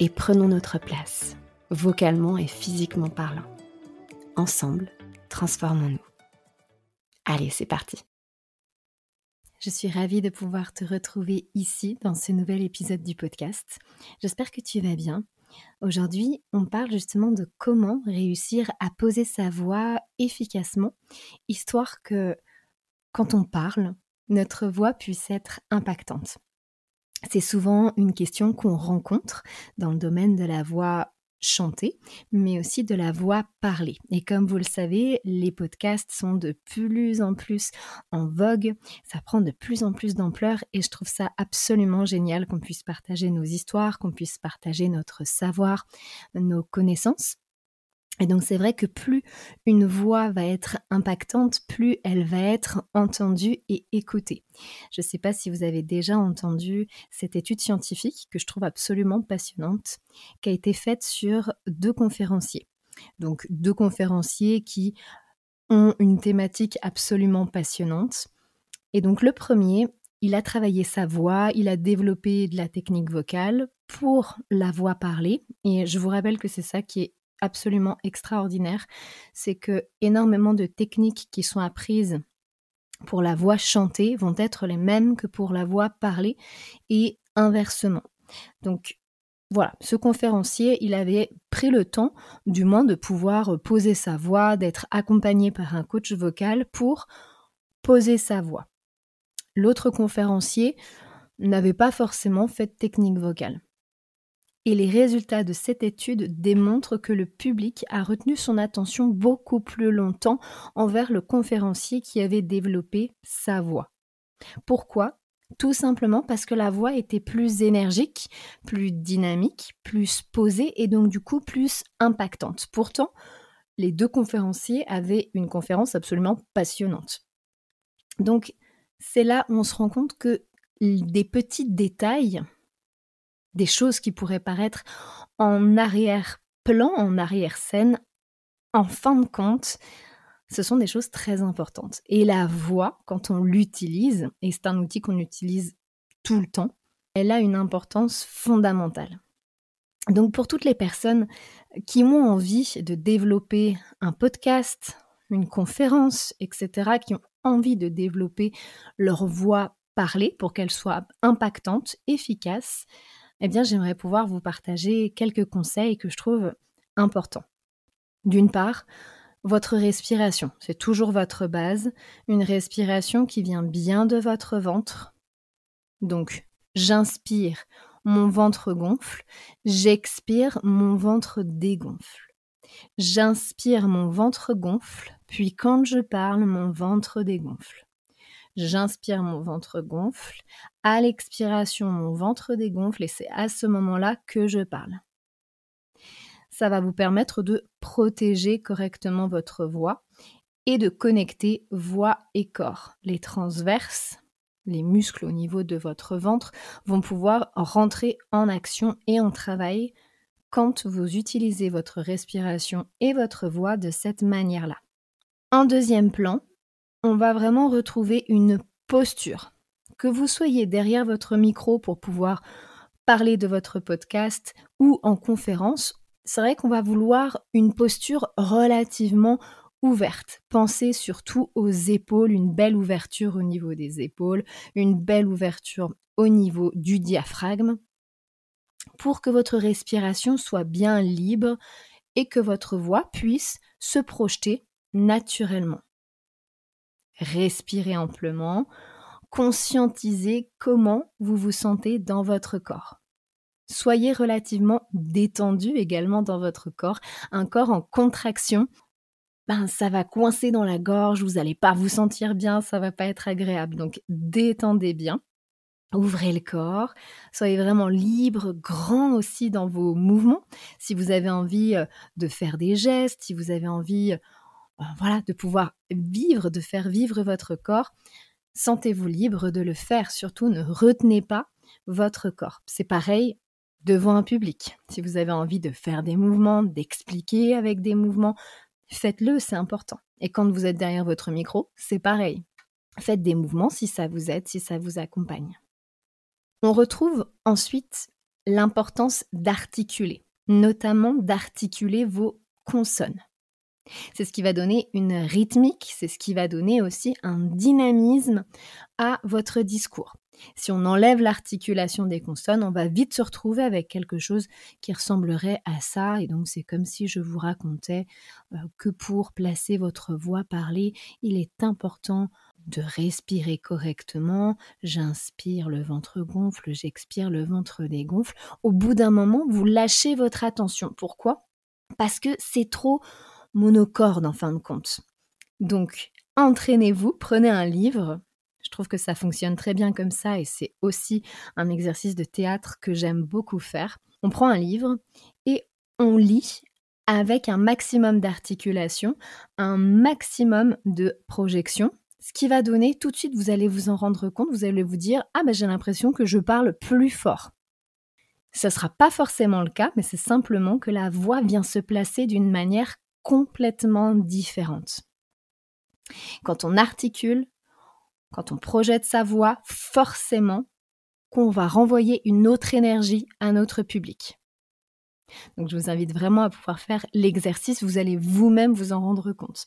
et prenons notre place, vocalement et physiquement parlant. Ensemble, transformons-nous. Allez, c'est parti. Je suis ravie de pouvoir te retrouver ici dans ce nouvel épisode du podcast. J'espère que tu vas bien. Aujourd'hui, on parle justement de comment réussir à poser sa voix efficacement, histoire que quand on parle, notre voix puisse être impactante. C'est souvent une question qu'on rencontre dans le domaine de la voix chantée, mais aussi de la voix parlée. Et comme vous le savez, les podcasts sont de plus en plus en vogue, ça prend de plus en plus d'ampleur et je trouve ça absolument génial qu'on puisse partager nos histoires, qu'on puisse partager notre savoir, nos connaissances. Et donc c'est vrai que plus une voix va être impactante, plus elle va être entendue et écoutée. Je ne sais pas si vous avez déjà entendu cette étude scientifique que je trouve absolument passionnante, qui a été faite sur deux conférenciers. Donc deux conférenciers qui ont une thématique absolument passionnante. Et donc le premier, il a travaillé sa voix, il a développé de la technique vocale pour la voix parlée. Et je vous rappelle que c'est ça qui est absolument extraordinaire, c'est que énormément de techniques qui sont apprises pour la voix chantée vont être les mêmes que pour la voix parlée et inversement. Donc voilà, ce conférencier, il avait pris le temps, du moins, de pouvoir poser sa voix, d'être accompagné par un coach vocal pour poser sa voix. L'autre conférencier n'avait pas forcément fait de technique vocale. Et les résultats de cette étude démontrent que le public a retenu son attention beaucoup plus longtemps envers le conférencier qui avait développé sa voix. Pourquoi? Tout simplement parce que la voix était plus énergique, plus dynamique, plus posée et donc du coup plus impactante. Pourtant, les deux conférenciers avaient une conférence absolument passionnante. Donc, c'est là où on se rend compte que des petits détails des choses qui pourraient paraître en arrière-plan, en arrière-scène, en fin de compte, ce sont des choses très importantes. Et la voix, quand on l'utilise, et c'est un outil qu'on utilise tout le temps, elle a une importance fondamentale. Donc pour toutes les personnes qui ont envie de développer un podcast, une conférence, etc., qui ont envie de développer leur voix parlée pour qu'elle soit impactante, efficace, eh bien j'aimerais pouvoir vous partager quelques conseils que je trouve importants. D'une part, votre respiration, c'est toujours votre base, une respiration qui vient bien de votre ventre. Donc, j'inspire, mon ventre gonfle, j'expire, mon ventre dégonfle. J'inspire, mon ventre gonfle, puis quand je parle, mon ventre dégonfle. J'inspire, mon ventre gonfle. À l'expiration, mon ventre dégonfle et c'est à ce moment-là que je parle. Ça va vous permettre de protéger correctement votre voix et de connecter voix et corps. Les transverses, les muscles au niveau de votre ventre vont pouvoir rentrer en action et en travail quand vous utilisez votre respiration et votre voix de cette manière-là. En deuxième plan, on va vraiment retrouver une posture. Que vous soyez derrière votre micro pour pouvoir parler de votre podcast ou en conférence, c'est vrai qu'on va vouloir une posture relativement ouverte. Pensez surtout aux épaules, une belle ouverture au niveau des épaules, une belle ouverture au niveau du diaphragme. pour que votre respiration soit bien libre et que votre voix puisse se projeter naturellement. Respirez amplement, conscientisez comment vous vous sentez dans votre corps. Soyez relativement détendu également dans votre corps, un corps en contraction. Ben, ça va coincer dans la gorge, vous n'allez pas vous sentir bien, ça va pas être agréable. Donc détendez bien. Ouvrez le corps, soyez vraiment libre, grand aussi dans vos mouvements. Si vous avez envie euh, de faire des gestes, si vous avez envie euh, voilà, de pouvoir vivre, de faire vivre votre corps, sentez-vous libre de le faire. Surtout, ne retenez pas votre corps. C'est pareil devant un public. Si vous avez envie de faire des mouvements, d'expliquer avec des mouvements, faites-le, c'est important. Et quand vous êtes derrière votre micro, c'est pareil. Faites des mouvements si ça vous aide, si ça vous accompagne. On retrouve ensuite l'importance d'articuler, notamment d'articuler vos consonnes. C'est ce qui va donner une rythmique, c'est ce qui va donner aussi un dynamisme à votre discours. Si on enlève l'articulation des consonnes, on va vite se retrouver avec quelque chose qui ressemblerait à ça. Et donc c'est comme si je vous racontais euh, que pour placer votre voix parlée, il est important de respirer correctement. J'inspire, le ventre gonfle, j'expire, le ventre dégonfle. Au bout d'un moment, vous lâchez votre attention. Pourquoi? Parce que c'est trop monocorde en fin de compte. Donc, entraînez-vous, prenez un livre. Je trouve que ça fonctionne très bien comme ça et c'est aussi un exercice de théâtre que j'aime beaucoup faire. On prend un livre et on lit avec un maximum d'articulation, un maximum de projection, ce qui va donner tout de suite, vous allez vous en rendre compte, vous allez vous dire Ah, ben j'ai l'impression que je parle plus fort. Ce ne sera pas forcément le cas, mais c'est simplement que la voix vient se placer d'une manière complètement différente. Quand on articule, quand on projette sa voix, forcément qu'on va renvoyer une autre énergie à notre public. Donc je vous invite vraiment à pouvoir faire l'exercice, vous allez vous-même vous en rendre compte.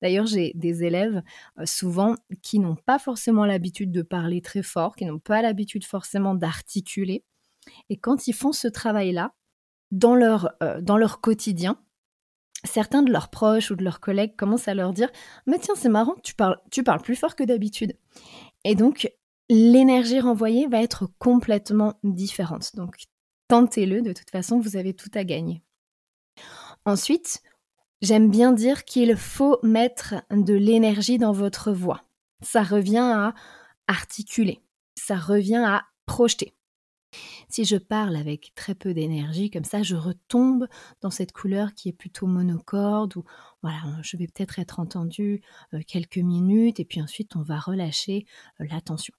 D'ailleurs, j'ai des élèves euh, souvent qui n'ont pas forcément l'habitude de parler très fort, qui n'ont pas l'habitude forcément d'articuler. Et quand ils font ce travail-là, dans leur, euh, dans leur quotidien, certains de leurs proches ou de leurs collègues commencent à leur dire Mais tiens, c'est marrant, tu parles, tu parles plus fort que d'habitude. Et donc, l'énergie renvoyée va être complètement différente. Donc, tentez-le, de toute façon, vous avez tout à gagner. Ensuite, j'aime bien dire qu'il faut mettre de l'énergie dans votre voix. Ça revient à articuler, ça revient à projeter. Si je parle avec très peu d'énergie, comme ça, je retombe dans cette couleur qui est plutôt monocorde, ou voilà, je vais peut-être être entendu euh, quelques minutes, et puis ensuite on va relâcher euh, l'attention.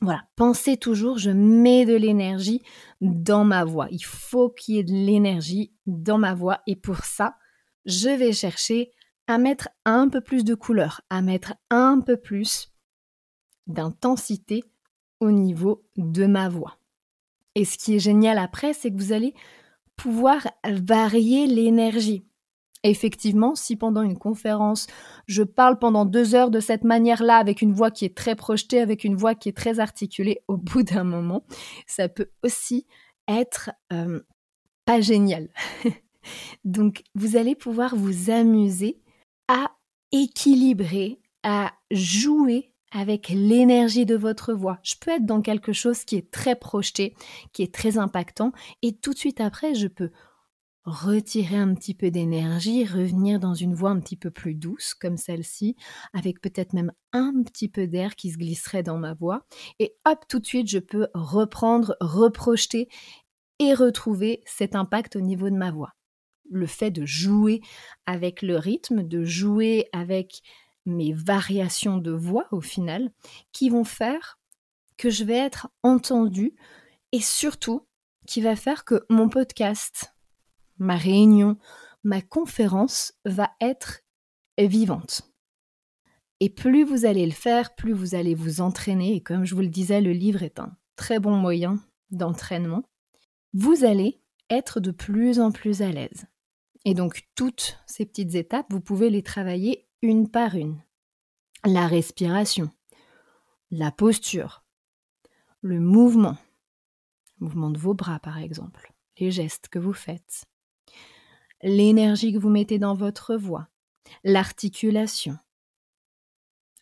Voilà, pensez toujours, je mets de l'énergie dans ma voix. Il faut qu'il y ait de l'énergie dans ma voix et pour ça, je vais chercher à mettre un peu plus de couleur, à mettre un peu plus d'intensité au niveau de ma voix. Et ce qui est génial après, c'est que vous allez pouvoir varier l'énergie. Effectivement, si pendant une conférence, je parle pendant deux heures de cette manière-là, avec une voix qui est très projetée, avec une voix qui est très articulée, au bout d'un moment, ça peut aussi être euh, pas génial. Donc, vous allez pouvoir vous amuser à équilibrer, à jouer avec l'énergie de votre voix. Je peux être dans quelque chose qui est très projeté, qui est très impactant, et tout de suite après, je peux retirer un petit peu d'énergie, revenir dans une voix un petit peu plus douce comme celle-ci, avec peut-être même un petit peu d'air qui se glisserait dans ma voix. Et hop, tout de suite, je peux reprendre, reprojeter et retrouver cet impact au niveau de ma voix. Le fait de jouer avec le rythme, de jouer avec mes variations de voix au final, qui vont faire que je vais être entendue et surtout qui va faire que mon podcast, ma réunion, ma conférence va être vivante. Et plus vous allez le faire, plus vous allez vous entraîner, et comme je vous le disais, le livre est un très bon moyen d'entraînement, vous allez être de plus en plus à l'aise. Et donc toutes ces petites étapes, vous pouvez les travailler une par une. La respiration, la posture, le mouvement, le mouvement de vos bras par exemple, les gestes que vous faites, l'énergie que vous mettez dans votre voix, l'articulation,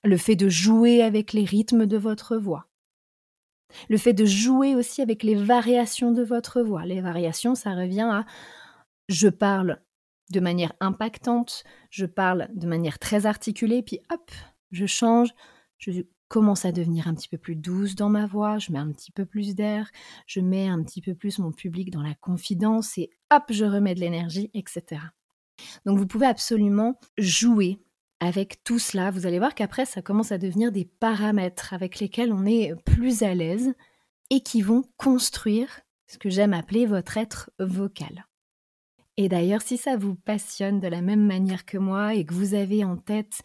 le fait de jouer avec les rythmes de votre voix, le fait de jouer aussi avec les variations de votre voix. Les variations, ça revient à je parle de manière impactante, je parle de manière très articulée, puis hop, je change, je commence à devenir un petit peu plus douce dans ma voix, je mets un petit peu plus d'air, je mets un petit peu plus mon public dans la confidence et hop, je remets de l'énergie, etc. Donc vous pouvez absolument jouer avec tout cela. Vous allez voir qu'après, ça commence à devenir des paramètres avec lesquels on est plus à l'aise et qui vont construire ce que j'aime appeler votre être vocal. Et d'ailleurs, si ça vous passionne de la même manière que moi et que vous avez en tête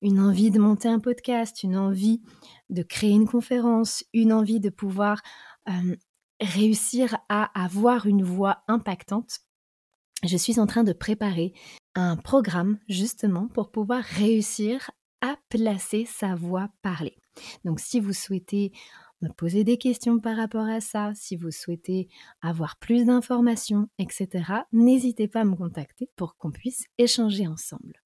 une envie de monter un podcast, une envie de créer une conférence, une envie de pouvoir réussir à avoir une voix impactante, je suis en train de préparer un programme justement pour pouvoir réussir à placer sa voix parlée. Donc si vous souhaitez me poser des questions par rapport à ça, si vous souhaitez avoir plus d'informations, etc., n'hésitez pas à me contacter pour qu'on puisse échanger ensemble.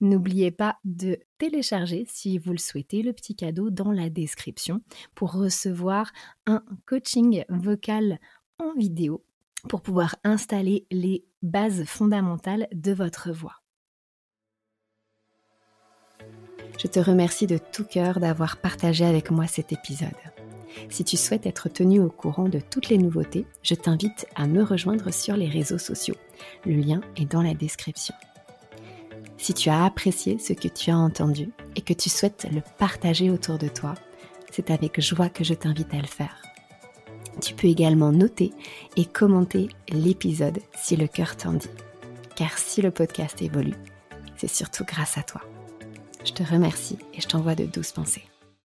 N'oubliez pas de télécharger, si vous le souhaitez, le petit cadeau dans la description pour recevoir un coaching vocal en vidéo pour pouvoir installer les bases fondamentales de votre voix. Je te remercie de tout cœur d'avoir partagé avec moi cet épisode. Si tu souhaites être tenu au courant de toutes les nouveautés, je t'invite à me rejoindre sur les réseaux sociaux. Le lien est dans la description. Si tu as apprécié ce que tu as entendu et que tu souhaites le partager autour de toi, c'est avec joie que je t'invite à le faire. Tu peux également noter et commenter l'épisode si le cœur t'en dit. Car si le podcast évolue, c'est surtout grâce à toi. Je te remercie et je t'envoie de douces pensées.